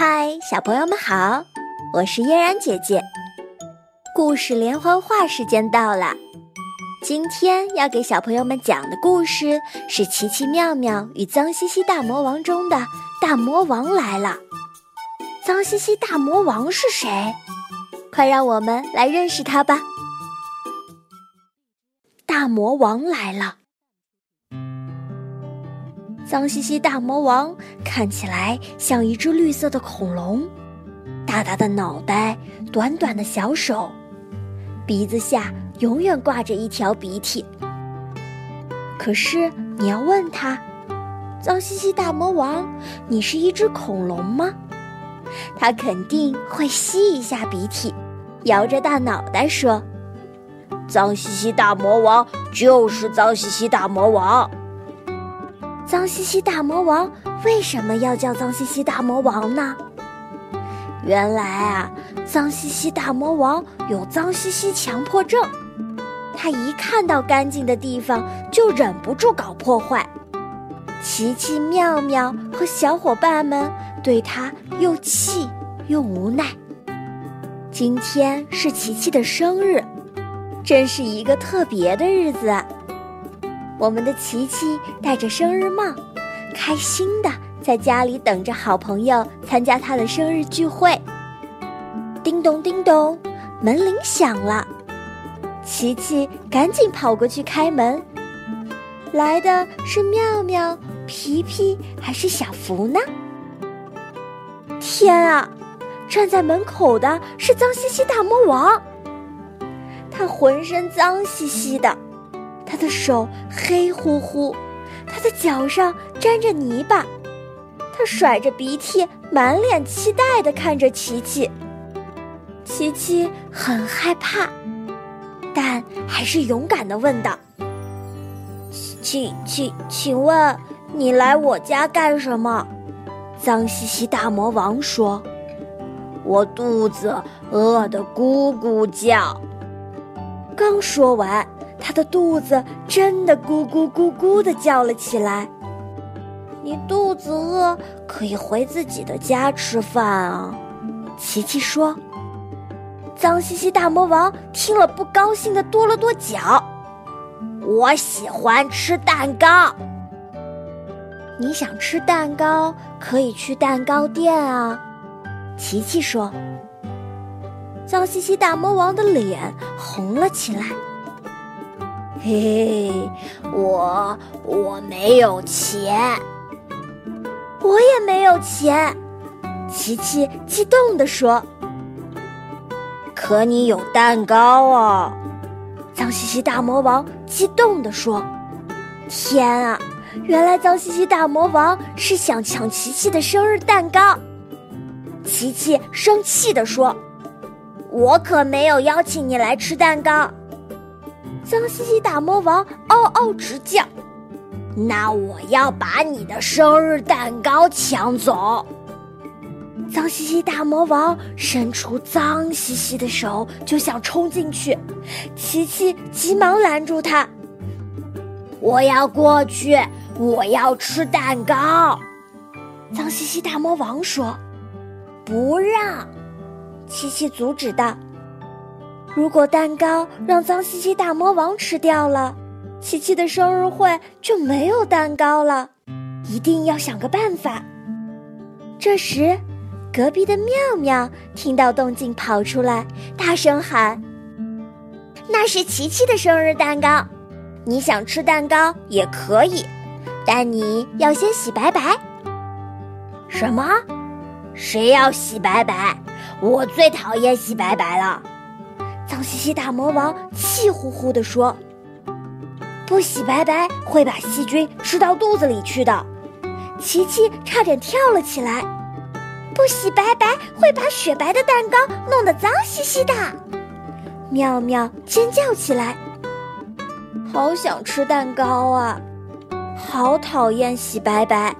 嗨，小朋友们好，我是嫣然姐姐。故事连环画时间到了，今天要给小朋友们讲的故事是《奇奇妙妙与脏兮兮大魔王》中的大魔王来了。脏兮兮大魔王是谁？快让我们来认识他吧！大魔王来了。脏兮兮大魔王看起来像一只绿色的恐龙，大大的脑袋，短短的小手，鼻子下永远挂着一条鼻涕。可是你要问他，脏兮兮大魔王，你是一只恐龙吗？他肯定会吸一下鼻涕，摇着大脑袋说：“脏兮兮大魔王就是脏兮兮大魔王。”脏兮兮大魔王为什么要叫脏兮兮大魔王呢？原来啊，脏兮兮大魔王有脏兮兮强迫症，他一看到干净的地方就忍不住搞破坏。奇奇妙妙和小伙伴们对他又气又无奈。今天是琪琪的生日，真是一个特别的日子。我们的琪琪戴着生日帽，开心的在家里等着好朋友参加他的生日聚会。叮咚叮咚，门铃响了，琪琪赶紧跑过去开门。来的是妙妙、皮皮还是小福呢？天啊，站在门口的是脏兮兮大魔王，他浑身脏兮兮的。他的手黑乎乎，他的脚上沾着泥巴，他甩着鼻涕，满脸期待地看着琪琪。琪琪很害怕，但还是勇敢地问道：“请请请问，你来我家干什么？”脏兮兮大魔王说：“我肚子饿得咕咕叫。”刚说完。他的肚子真的咕咕咕咕的叫了起来。你肚子饿，可以回自己的家吃饭啊。琪琪说。脏兮兮大魔王听了，不高兴的跺了跺脚。我喜欢吃蛋糕。你想吃蛋糕，可以去蛋糕店啊。琪琪说。脏兮兮大魔王的脸红了起来。嘿嘿，我我没有钱，我也没有钱。琪琪激动地说：“可你有蛋糕啊！”脏兮兮大魔王激动地说：“天啊，原来脏兮兮大魔王是想抢琪琪的生日蛋糕。”琪琪生气地说：“我可没有邀请你来吃蛋糕。”脏兮兮大魔王嗷嗷直叫：“那我要把你的生日蛋糕抢走！”脏兮兮大魔王伸出脏兮兮的手就想冲进去，琪琪急忙拦住他：“我要过去，我要吃蛋糕。”脏兮兮大魔王说：“不让！”琪琪阻止道。如果蛋糕让脏兮兮大魔王吃掉了，琪琪的生日会就没有蛋糕了。一定要想个办法。这时，隔壁的妙妙听到动静跑出来，大声喊：“那是琪琪的生日蛋糕，你想吃蛋糕也可以，但你要先洗白白。”什么？谁要洗白白？我最讨厌洗白白了。脏兮兮大魔王气呼呼地说：“不洗白白会把细菌吃到肚子里去的。”琪琪差点跳了起来：“不洗白白会把雪白的蛋糕弄得脏兮兮的。”妙妙尖叫起来：“好想吃蛋糕啊！好讨厌洗白白。”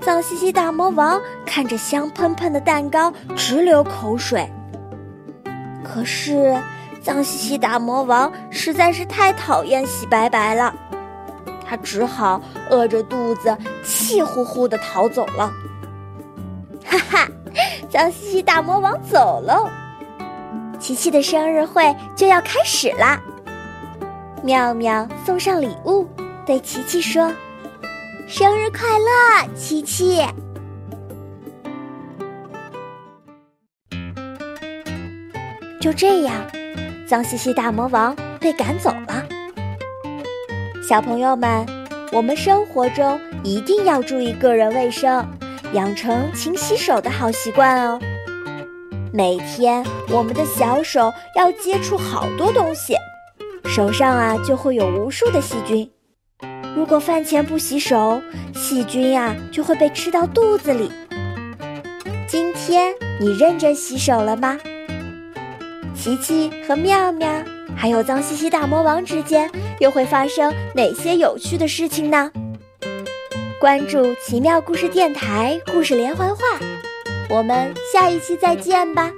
脏兮兮大魔王看着香喷喷的蛋糕，直流口水。可是，脏兮兮大魔王实在是太讨厌洗白白了，他只好饿着肚子，气呼呼地逃走了。哈哈，脏兮兮大魔王走喽。琪琪的生日会就要开始啦！妙妙送上礼物，对琪琪说：“生日快乐，琪琪！”就这样，脏兮兮大魔王被赶走了。小朋友们，我们生活中一定要注意个人卫生，养成勤洗手的好习惯哦。每天，我们的小手要接触好多东西，手上啊就会有无数的细菌。如果饭前不洗手，细菌呀就会被吃到肚子里。今天你认真洗手了吗？琪琪和妙妙还有脏兮兮大魔王之间又会发生哪些有趣的事情呢？关注奇妙故事电台故事连环画。我们下一期再见吧。